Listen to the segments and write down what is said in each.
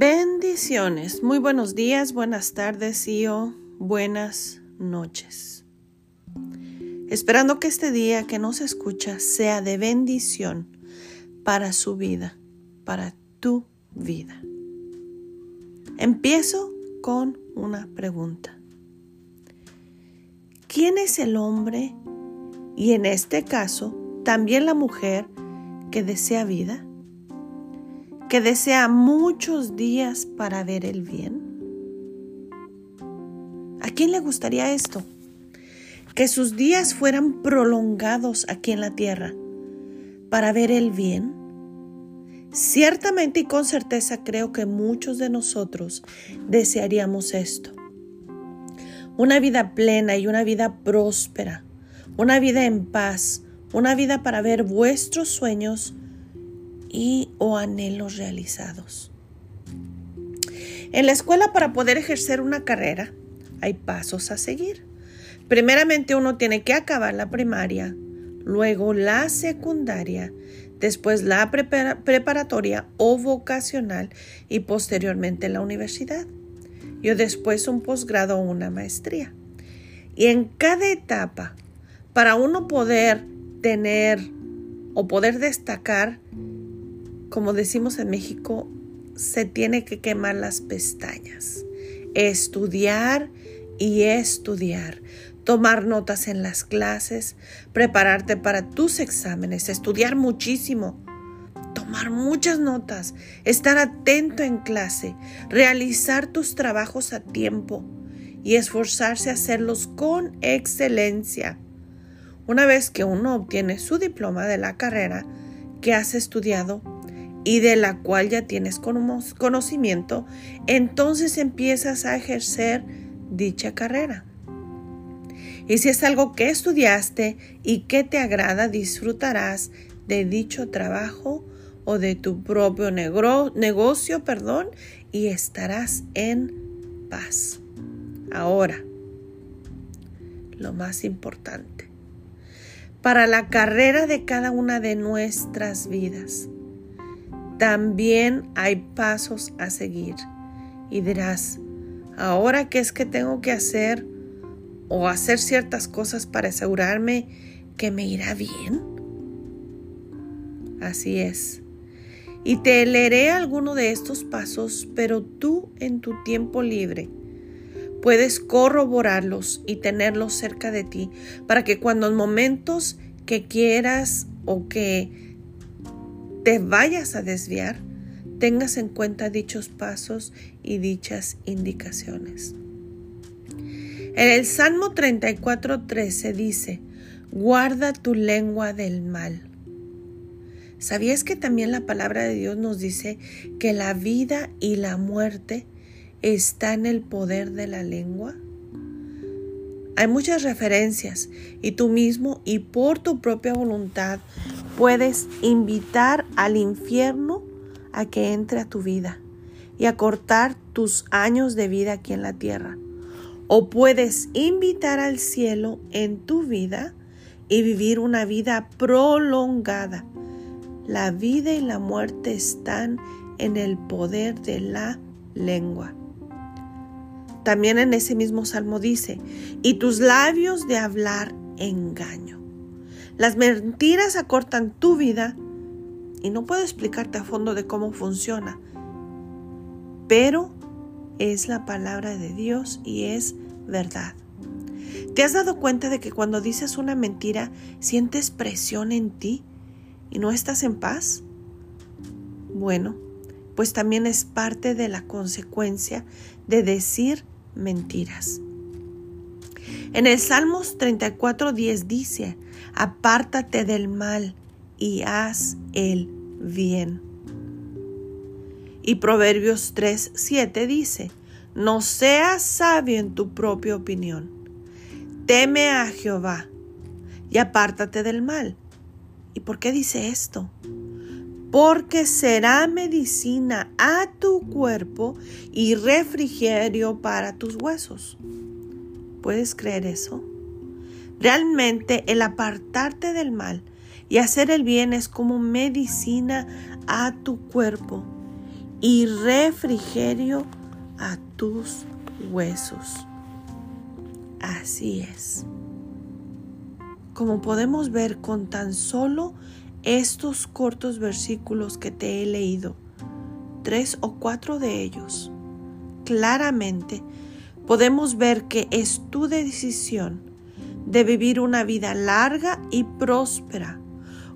Bendiciones. Muy buenos días, buenas tardes y buenas noches. Esperando que este día que nos escucha sea de bendición para su vida, para tu vida. Empiezo con una pregunta. ¿Quién es el hombre y en este caso también la mujer que desea vida? Que desea muchos días para ver el bien? ¿A quién le gustaría esto? Que sus días fueran prolongados aquí en la tierra para ver el bien. Ciertamente y con certeza creo que muchos de nosotros desearíamos esto. Una vida plena y una vida próspera, una vida en paz, una vida para ver vuestros sueños y o anhelos realizados. En la escuela para poder ejercer una carrera hay pasos a seguir. Primeramente uno tiene que acabar la primaria, luego la secundaria, después la preparatoria o vocacional y posteriormente la universidad. Y después un posgrado o una maestría. Y en cada etapa, para uno poder tener o poder destacar como decimos en México, se tiene que quemar las pestañas. Estudiar y estudiar. Tomar notas en las clases, prepararte para tus exámenes, estudiar muchísimo, tomar muchas notas, estar atento en clase, realizar tus trabajos a tiempo. Y esforzarse a hacerlos con excelencia. Una vez que uno obtiene su diploma de la carrera que has estudiado, y de la cual ya tienes conocimiento, entonces empiezas a ejercer dicha carrera. Y si es algo que estudiaste y que te agrada, disfrutarás de dicho trabajo o de tu propio negocio, perdón, y estarás en paz. Ahora, lo más importante, para la carrera de cada una de nuestras vidas, también hay pasos a seguir. Y dirás, ¿ahora qué es que tengo que hacer? ¿O hacer ciertas cosas para asegurarme que me irá bien? Así es. Y te leeré alguno de estos pasos, pero tú en tu tiempo libre puedes corroborarlos y tenerlos cerca de ti para que cuando en momentos que quieras o que te vayas a desviar, tengas en cuenta dichos pasos y dichas indicaciones. En el Salmo 34:13 dice, guarda tu lengua del mal. ¿Sabías que también la palabra de Dios nos dice que la vida y la muerte está en el poder de la lengua? Hay muchas referencias y tú mismo y por tu propia voluntad puedes invitar al infierno a que entre a tu vida y a cortar tus años de vida aquí en la tierra. O puedes invitar al cielo en tu vida y vivir una vida prolongada. La vida y la muerte están en el poder de la lengua. También en ese mismo salmo dice, y tus labios de hablar engaño. Las mentiras acortan tu vida y no puedo explicarte a fondo de cómo funciona, pero es la palabra de Dios y es verdad. ¿Te has dado cuenta de que cuando dices una mentira sientes presión en ti y no estás en paz? Bueno, pues también es parte de la consecuencia de decir mentiras. En el Salmos 34.10 dice, apártate del mal y haz el bien. Y Proverbios 3.7 dice, no seas sabio en tu propia opinión. Teme a Jehová y apártate del mal. ¿Y por qué dice esto? Porque será medicina a tu cuerpo y refrigerio para tus huesos. ¿Puedes creer eso? Realmente el apartarte del mal y hacer el bien es como medicina a tu cuerpo y refrigerio a tus huesos. Así es. Como podemos ver con tan solo estos cortos versículos que te he leído, tres o cuatro de ellos, claramente podemos ver que es tu decisión de vivir una vida larga y próspera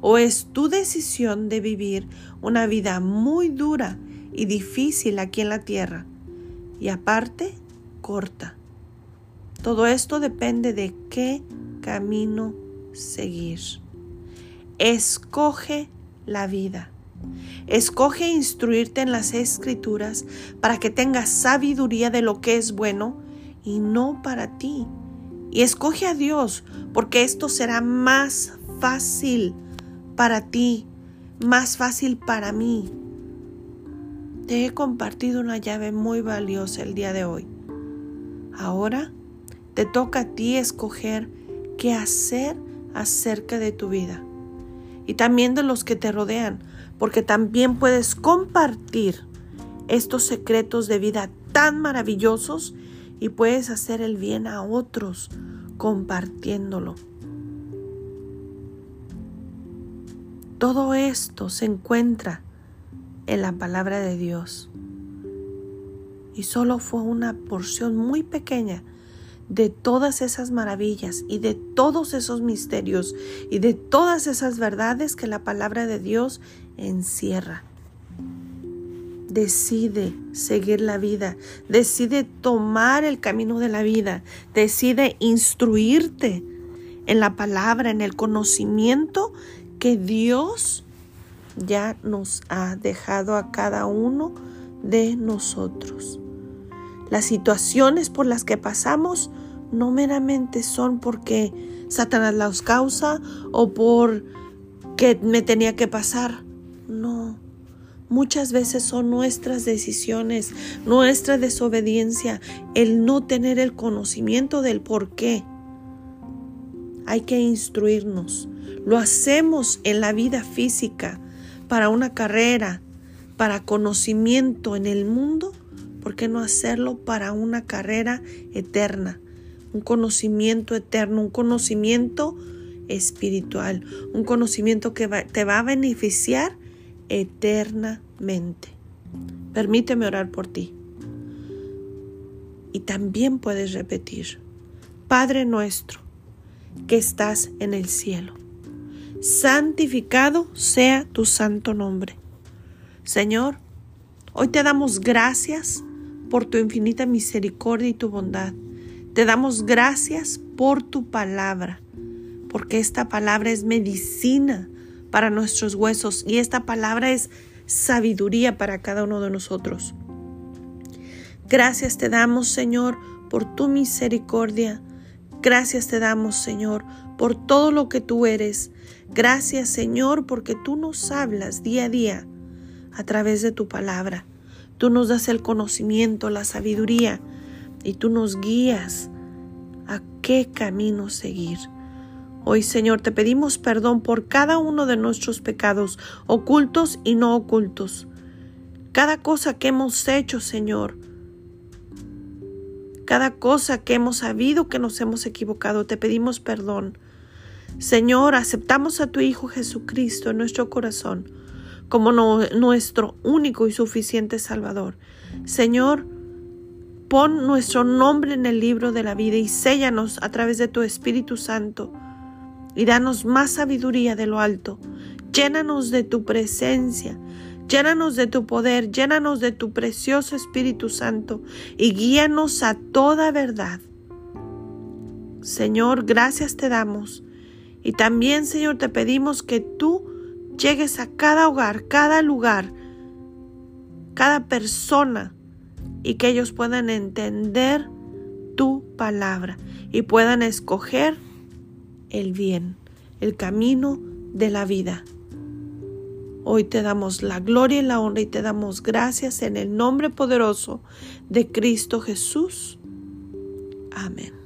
o es tu decisión de vivir una vida muy dura y difícil aquí en la tierra y aparte corta. Todo esto depende de qué camino seguir. Escoge la vida. Escoge instruirte en las escrituras para que tengas sabiduría de lo que es bueno y no para ti. Y escoge a Dios porque esto será más fácil para ti, más fácil para mí. Te he compartido una llave muy valiosa el día de hoy. Ahora te toca a ti escoger qué hacer acerca de tu vida y también de los que te rodean, porque también puedes compartir estos secretos de vida tan maravillosos y puedes hacer el bien a otros compartiéndolo. Todo esto se encuentra en la palabra de Dios. Y solo fue una porción muy pequeña de todas esas maravillas y de todos esos misterios y de todas esas verdades que la palabra de Dios encierra. Decide seguir la vida, decide tomar el camino de la vida, decide instruirte en la palabra, en el conocimiento que Dios ya nos ha dejado a cada uno de nosotros. Las situaciones por las que pasamos no meramente son porque Satanás las causa o por que me tenía que pasar. No. Muchas veces son nuestras decisiones, nuestra desobediencia, el no tener el conocimiento del por qué. Hay que instruirnos. Lo hacemos en la vida física, para una carrera, para conocimiento en el mundo, ¿por qué no hacerlo para una carrera eterna? Un conocimiento eterno, un conocimiento espiritual, un conocimiento que te va a beneficiar eternamente. Permíteme orar por ti. Y también puedes repetir, Padre nuestro, que estás en el cielo santificado sea tu santo nombre. Señor, hoy te damos gracias por tu infinita misericordia y tu bondad. Te damos gracias por tu palabra, porque esta palabra es medicina para nuestros huesos y esta palabra es sabiduría para cada uno de nosotros. Gracias te damos, Señor, por tu misericordia. Gracias te damos, Señor, por todo lo que tú eres. Gracias Señor porque tú nos hablas día a día a través de tu palabra. Tú nos das el conocimiento, la sabiduría y tú nos guías a qué camino seguir. Hoy Señor te pedimos perdón por cada uno de nuestros pecados, ocultos y no ocultos. Cada cosa que hemos hecho, Señor, cada cosa que hemos sabido que nos hemos equivocado, te pedimos perdón. Señor, aceptamos a tu Hijo Jesucristo en nuestro corazón como nuestro único y suficiente Salvador. Señor, pon nuestro nombre en el libro de la vida y séllanos a través de tu Espíritu Santo y danos más sabiduría de lo alto. Llénanos de tu presencia, llénanos de tu poder, llénanos de tu precioso Espíritu Santo y guíanos a toda verdad. Señor, gracias te damos y también, Señor, te pedimos que tú llegues a cada hogar, cada lugar, cada persona y que ellos puedan entender tu palabra y puedan escoger el bien, el camino de la vida. Hoy te damos la gloria y la honra y te damos gracias en el nombre poderoso de Cristo Jesús. Amén.